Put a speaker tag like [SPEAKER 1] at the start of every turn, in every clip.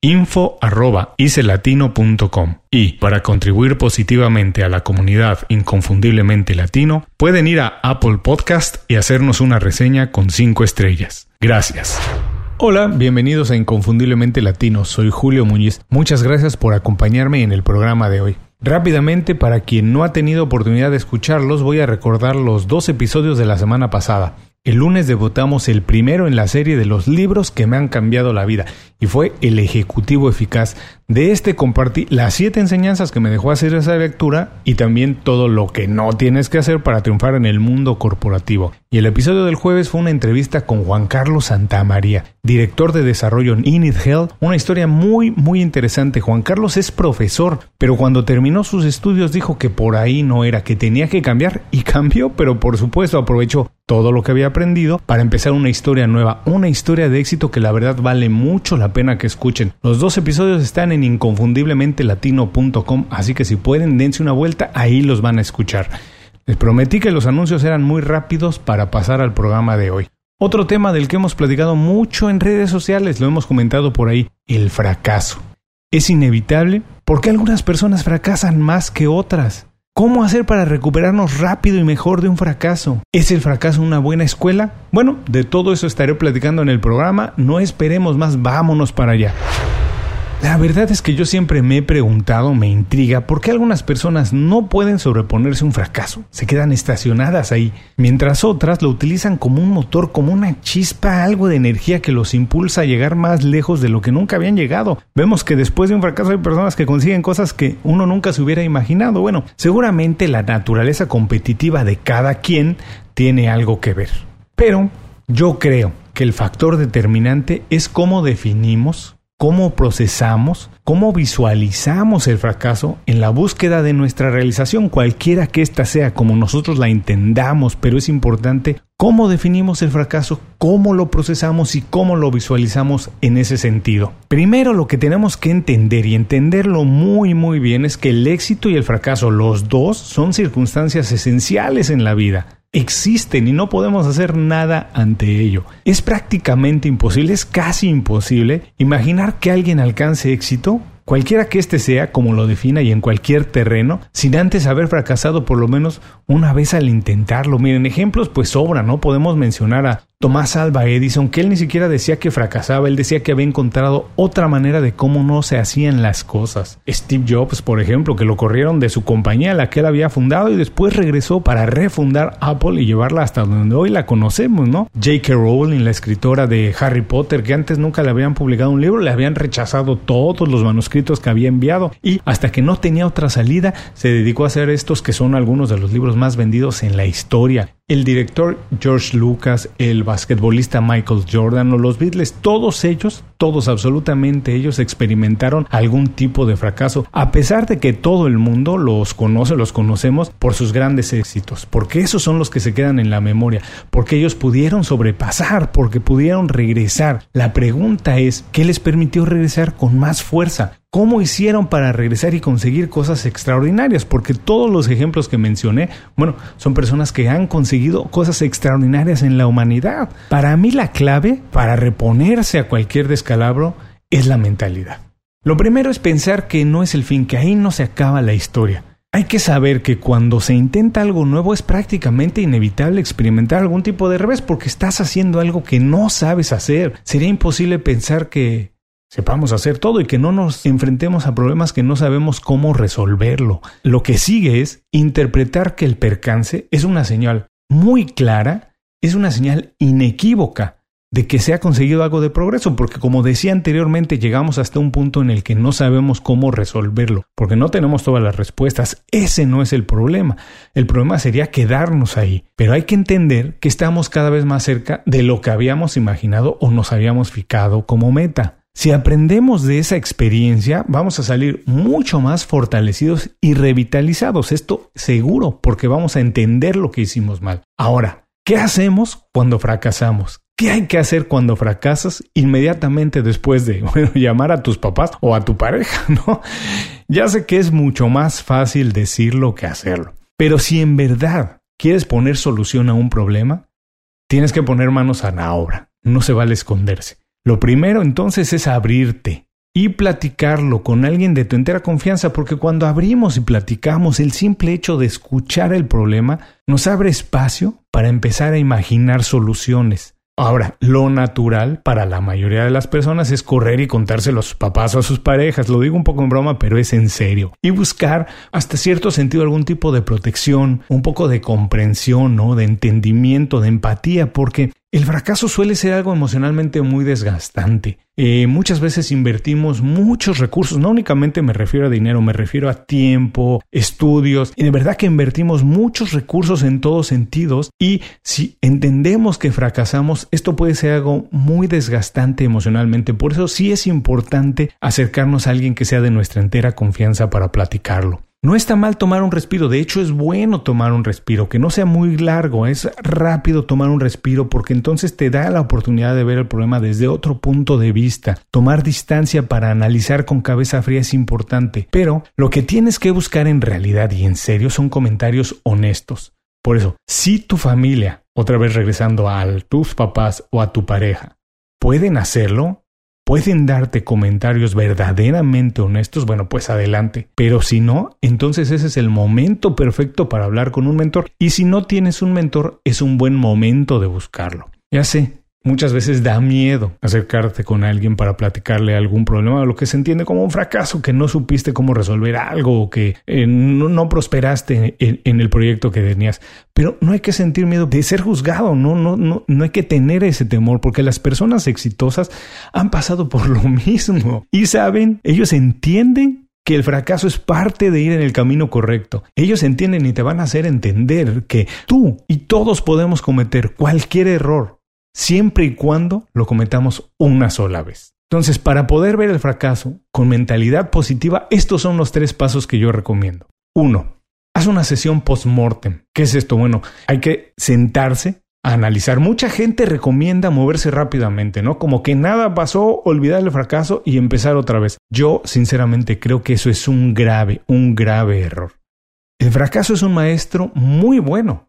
[SPEAKER 1] info.icelatino.com y para contribuir positivamente a la comunidad inconfundiblemente latino pueden ir a Apple Podcast y hacernos una reseña con 5 estrellas. Gracias. Hola, bienvenidos a Inconfundiblemente Latino, soy Julio Muñiz. Muchas gracias por acompañarme en el programa de hoy. Rápidamente, para quien no ha tenido oportunidad de escucharlos, voy a recordar los dos episodios de la semana pasada. El lunes debutamos el primero en la serie de los libros que me han cambiado la vida y fue El Ejecutivo Eficaz. De este compartí las siete enseñanzas que me dejó hacer esa lectura y también todo lo que no tienes que hacer para triunfar en el mundo corporativo. Y el episodio del jueves fue una entrevista con Juan Carlos Santamaría, director de desarrollo en Init una historia muy muy interesante. Juan Carlos es profesor, pero cuando terminó sus estudios dijo que por ahí no era, que tenía que cambiar y cambió, pero por supuesto aprovechó todo lo que había aprendido para empezar una historia nueva, una historia de éxito que la verdad vale mucho la pena que escuchen. Los dos episodios están en inconfundiblementelatino.com, así que si pueden dense una vuelta, ahí los van a escuchar. Les prometí que los anuncios eran muy rápidos para pasar al programa de hoy. Otro tema del que hemos platicado mucho en redes sociales, lo hemos comentado por ahí, el fracaso. ¿Es inevitable? ¿Por qué algunas personas fracasan más que otras? ¿Cómo hacer para recuperarnos rápido y mejor de un fracaso? ¿Es el fracaso una buena escuela? Bueno, de todo eso estaré platicando en el programa. No esperemos más, vámonos para allá. La verdad es que yo siempre me he preguntado, me intriga, por qué algunas personas no pueden sobreponerse a un fracaso, se quedan estacionadas ahí, mientras otras lo utilizan como un motor, como una chispa, algo de energía que los impulsa a llegar más lejos de lo que nunca habían llegado. Vemos que después de un fracaso hay personas que consiguen cosas que uno nunca se hubiera imaginado. Bueno, seguramente la naturaleza competitiva de cada quien tiene algo que ver. Pero yo creo que el factor determinante es cómo definimos cómo procesamos, cómo visualizamos el fracaso en la búsqueda de nuestra realización, cualquiera que ésta sea, como nosotros la entendamos, pero es importante cómo definimos el fracaso, cómo lo procesamos y cómo lo visualizamos en ese sentido. Primero lo que tenemos que entender y entenderlo muy muy bien es que el éxito y el fracaso, los dos, son circunstancias esenciales en la vida existen y no podemos hacer nada ante ello. Es prácticamente imposible, es casi imposible imaginar que alguien alcance éxito, cualquiera que éste sea, como lo defina y en cualquier terreno, sin antes haber fracasado por lo menos una vez al intentarlo. Miren, ejemplos pues sobran, ¿no? Podemos mencionar a Tomás Alba Edison, que él ni siquiera decía que fracasaba, él decía que había encontrado otra manera de cómo no se hacían las cosas. Steve Jobs, por ejemplo, que lo corrieron de su compañía, la que él había fundado, y después regresó para refundar Apple y llevarla hasta donde hoy la conocemos, ¿no? J.K. Rowling, la escritora de Harry Potter, que antes nunca le habían publicado un libro, le habían rechazado todos los manuscritos que había enviado, y hasta que no tenía otra salida, se dedicó a hacer estos que son algunos de los libros más vendidos en la historia. El director George Lucas, el basquetbolista Michael Jordan o los Beatles, todos ellos, todos absolutamente ellos experimentaron algún tipo de fracaso, a pesar de que todo el mundo los conoce, los conocemos por sus grandes éxitos, porque esos son los que se quedan en la memoria, porque ellos pudieron sobrepasar, porque pudieron regresar. La pregunta es, ¿qué les permitió regresar con más fuerza, cómo hicieron para regresar y conseguir cosas extraordinarias, porque todos los ejemplos que mencioné, bueno, son personas que han conseguido cosas extraordinarias en la humanidad. Para mí la clave para reponerse a cualquier descalabro es la mentalidad. Lo primero es pensar que no es el fin, que ahí no se acaba la historia. Hay que saber que cuando se intenta algo nuevo es prácticamente inevitable experimentar algún tipo de revés porque estás haciendo algo que no sabes hacer. Sería imposible pensar que sepamos hacer todo y que no nos enfrentemos a problemas que no sabemos cómo resolverlo. Lo que sigue es interpretar que el percance es una señal muy clara, es una señal inequívoca de que se ha conseguido algo de progreso, porque como decía anteriormente, llegamos hasta un punto en el que no sabemos cómo resolverlo, porque no tenemos todas las respuestas. Ese no es el problema. El problema sería quedarnos ahí. Pero hay que entender que estamos cada vez más cerca de lo que habíamos imaginado o nos habíamos fijado como meta. Si aprendemos de esa experiencia, vamos a salir mucho más fortalecidos y revitalizados. Esto seguro, porque vamos a entender lo que hicimos mal. Ahora, ¿qué hacemos cuando fracasamos? ¿Qué hay que hacer cuando fracasas inmediatamente después de llamar a tus papás o a tu pareja? ¿no? Ya sé que es mucho más fácil decirlo que hacerlo. Pero si en verdad quieres poner solución a un problema, tienes que poner manos a la obra. No se vale esconderse. Lo primero entonces es abrirte y platicarlo con alguien de tu entera confianza, porque cuando abrimos y platicamos, el simple hecho de escuchar el problema nos abre espacio para empezar a imaginar soluciones. Ahora, lo natural para la mayoría de las personas es correr y contárselo a sus papás o a sus parejas. Lo digo un poco en broma, pero es en serio. Y buscar hasta cierto sentido algún tipo de protección, un poco de comprensión, ¿no? De entendimiento, de empatía, porque el fracaso suele ser algo emocionalmente muy desgastante. Eh, muchas veces invertimos muchos recursos, no únicamente me refiero a dinero, me refiero a tiempo, estudios, y de verdad que invertimos muchos recursos en todos sentidos y si entendemos que fracasamos, esto puede ser algo muy desgastante emocionalmente. Por eso sí es importante acercarnos a alguien que sea de nuestra entera confianza para platicarlo. No está mal tomar un respiro, de hecho es bueno tomar un respiro, que no sea muy largo, es rápido tomar un respiro porque entonces te da la oportunidad de ver el problema desde otro punto de vista. Tomar distancia para analizar con cabeza fría es importante, pero lo que tienes que buscar en realidad y en serio son comentarios honestos. Por eso, si tu familia, otra vez regresando a tus papás o a tu pareja, pueden hacerlo, pueden darte comentarios verdaderamente honestos, bueno, pues adelante. Pero si no, entonces ese es el momento perfecto para hablar con un mentor. Y si no tienes un mentor, es un buen momento de buscarlo. Ya sé, Muchas veces da miedo acercarte con alguien para platicarle algún problema, lo que se entiende como un fracaso, que no supiste cómo resolver algo o que eh, no, prosperaste en, el proyecto que tenías. Pero no hay que sentir miedo de ser juzgado, no, no, no, no hay que tener ese temor, porque las personas exitosas han pasado por lo mismo y saben, ellos entienden que el fracaso es parte de ir en el camino correcto. Ellos entienden y te van a hacer entender que tú y todos podemos cometer cualquier error siempre y cuando lo cometamos una sola vez. Entonces, para poder ver el fracaso con mentalidad positiva, estos son los tres pasos que yo recomiendo. Uno, haz una sesión post-mortem. ¿Qué es esto? Bueno, hay que sentarse a analizar. Mucha gente recomienda moverse rápidamente, ¿no? Como que nada pasó, olvidar el fracaso y empezar otra vez. Yo, sinceramente, creo que eso es un grave, un grave error. El fracaso es un maestro muy bueno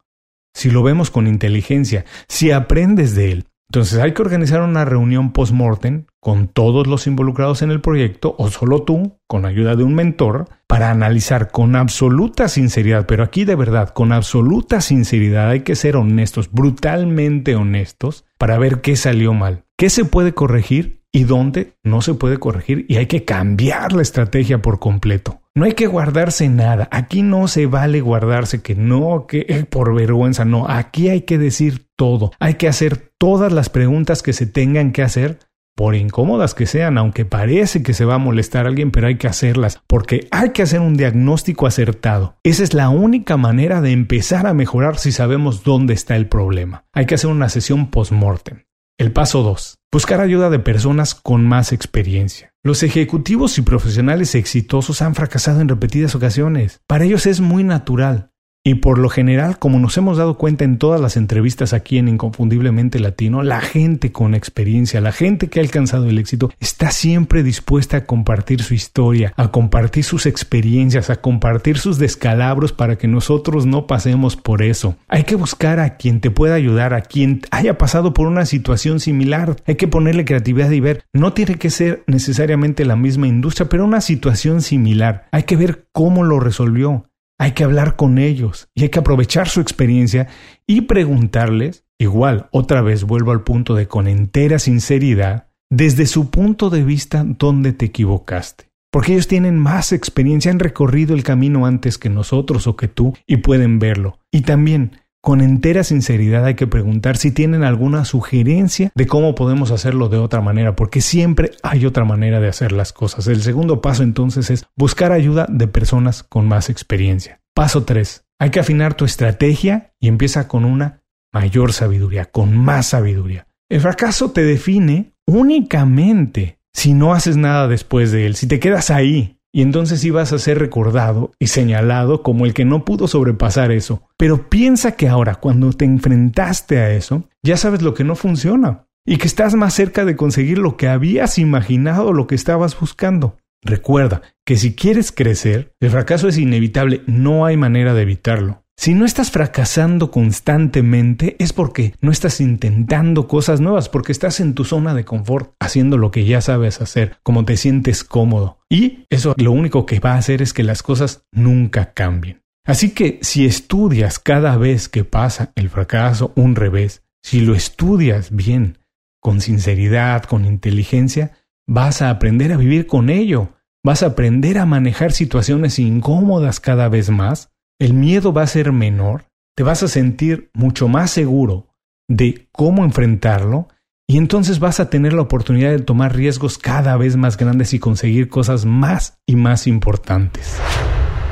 [SPEAKER 1] si lo vemos con inteligencia, si aprendes de él. Entonces hay que organizar una reunión post-mortem con todos los involucrados en el proyecto o solo tú, con ayuda de un mentor, para analizar con absoluta sinceridad, pero aquí de verdad, con absoluta sinceridad hay que ser honestos, brutalmente honestos, para ver qué salió mal, qué se puede corregir y dónde no se puede corregir y hay que cambiar la estrategia por completo. No hay que guardarse nada. Aquí no se vale guardarse que no, que por vergüenza. No, aquí hay que decir todo. Hay que hacer todas las preguntas que se tengan que hacer, por incómodas que sean, aunque parece que se va a molestar a alguien, pero hay que hacerlas, porque hay que hacer un diagnóstico acertado. Esa es la única manera de empezar a mejorar si sabemos dónde está el problema. Hay que hacer una sesión post-mortem. El paso 2. Buscar ayuda de personas con más experiencia. Los ejecutivos y profesionales exitosos han fracasado en repetidas ocasiones. Para ellos es muy natural. Y por lo general, como nos hemos dado cuenta en todas las entrevistas aquí en Inconfundiblemente Latino, la gente con experiencia, la gente que ha alcanzado el éxito, está siempre dispuesta a compartir su historia, a compartir sus experiencias, a compartir sus descalabros para que nosotros no pasemos por eso. Hay que buscar a quien te pueda ayudar, a quien haya pasado por una situación similar. Hay que ponerle creatividad y ver, no tiene que ser necesariamente la misma industria, pero una situación similar. Hay que ver cómo lo resolvió hay que hablar con ellos y hay que aprovechar su experiencia y preguntarles, igual, otra vez vuelvo al punto de con entera sinceridad, desde su punto de vista, dónde te equivocaste. Porque ellos tienen más experiencia, han recorrido el camino antes que nosotros o que tú y pueden verlo. Y también, con entera sinceridad hay que preguntar si tienen alguna sugerencia de cómo podemos hacerlo de otra manera, porque siempre hay otra manera de hacer las cosas. El segundo paso entonces es buscar ayuda de personas con más experiencia. Paso 3. Hay que afinar tu estrategia y empieza con una mayor sabiduría, con más sabiduría. El fracaso te define únicamente si no haces nada después de él, si te quedas ahí, y entonces ibas a ser recordado y señalado como el que no pudo sobrepasar eso. Pero piensa que ahora, cuando te enfrentaste a eso, ya sabes lo que no funciona y que estás más cerca de conseguir lo que habías imaginado, lo que estabas buscando. Recuerda que si quieres crecer, el fracaso es inevitable, no hay manera de evitarlo. Si no estás fracasando constantemente es porque no estás intentando cosas nuevas, porque estás en tu zona de confort haciendo lo que ya sabes hacer, como te sientes cómodo. Y eso lo único que va a hacer es que las cosas nunca cambien. Así que si estudias cada vez que pasa el fracaso un revés, si lo estudias bien, con sinceridad, con inteligencia, vas a aprender a vivir con ello, vas a aprender a manejar situaciones incómodas cada vez más el miedo va a ser menor, te vas a sentir mucho más seguro de cómo enfrentarlo y entonces vas a tener la oportunidad de tomar riesgos cada vez más grandes y conseguir cosas más y más importantes.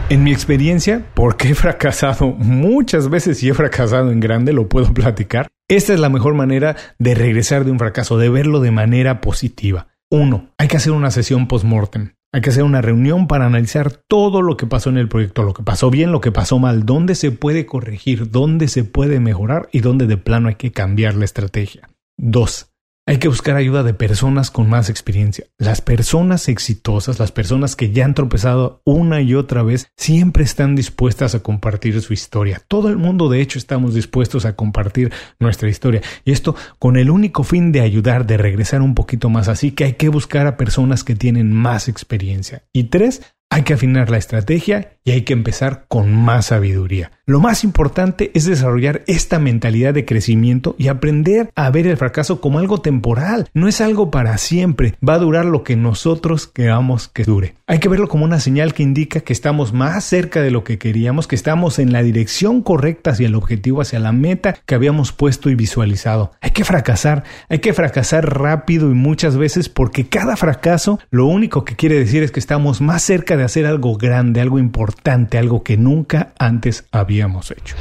[SPEAKER 1] En mi experiencia, porque he fracasado muchas veces y he fracasado en grande, lo puedo platicar, esta es la mejor manera de regresar de un fracaso, de verlo de manera positiva. Uno, hay que hacer una sesión post-mortem. Hay que hacer una reunión para analizar todo lo que pasó en el proyecto, lo que pasó bien, lo que pasó mal, dónde se puede corregir, dónde se puede mejorar y dónde de plano hay que cambiar la estrategia. Dos, hay que buscar ayuda de personas con más experiencia. Las personas exitosas, las personas que ya han tropezado una y otra vez, siempre están dispuestas a compartir su historia. Todo el mundo, de hecho, estamos dispuestos a compartir nuestra historia. Y esto con el único fin de ayudar, de regresar un poquito más. Así que hay que buscar a personas que tienen más experiencia. Y tres, hay que afinar la estrategia y hay que empezar con más sabiduría. Lo más importante es desarrollar esta mentalidad de crecimiento y aprender a ver el fracaso como algo temporal. No es algo para siempre. Va a durar lo que nosotros queramos que dure. Hay que verlo como una señal que indica que estamos más cerca de lo que queríamos, que estamos en la dirección correcta hacia el objetivo, hacia la meta que habíamos puesto y visualizado. Hay que fracasar. Hay que fracasar rápido y muchas veces porque cada fracaso lo único que quiere decir es que estamos más cerca de hacer algo grande, algo importante, algo que nunca antes habíamos hecho.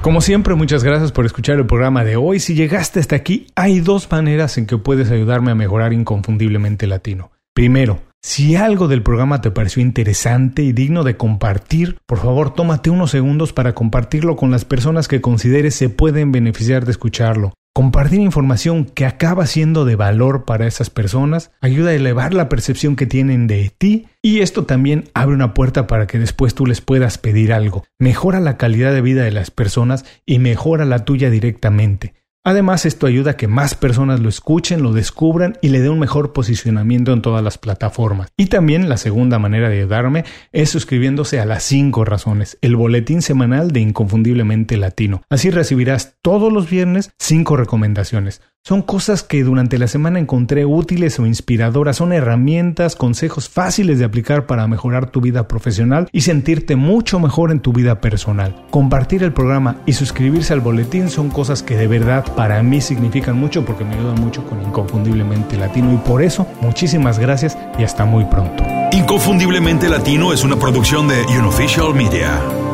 [SPEAKER 1] Como siempre, muchas gracias por escuchar el programa de hoy. Si llegaste hasta aquí, hay dos maneras en que puedes ayudarme a mejorar inconfundiblemente latino. Primero, si algo del programa te pareció interesante y digno de compartir, por favor tómate unos segundos para compartirlo con las personas que consideres se pueden beneficiar de escucharlo. Compartir información que acaba siendo de valor para esas personas ayuda a elevar la percepción que tienen de ti y esto también abre una puerta para que después tú les puedas pedir algo. Mejora la calidad de vida de las personas y mejora la tuya directamente. Además, esto ayuda a que más personas lo escuchen, lo descubran y le dé un mejor posicionamiento en todas las plataformas. Y también la segunda manera de ayudarme es suscribiéndose a las 5 razones, el boletín semanal de Inconfundiblemente Latino. Así recibirás todos los viernes 5 recomendaciones. Son cosas que durante la semana encontré útiles o inspiradoras, son herramientas, consejos fáciles de aplicar para mejorar tu vida profesional y sentirte mucho mejor en tu vida personal. Compartir el programa y suscribirse al boletín son cosas que de verdad para mí significan mucho porque me ayudan mucho con Inconfundiblemente Latino y por eso muchísimas gracias y hasta muy pronto.
[SPEAKER 2] Inconfundiblemente Latino es una producción de Unofficial Media.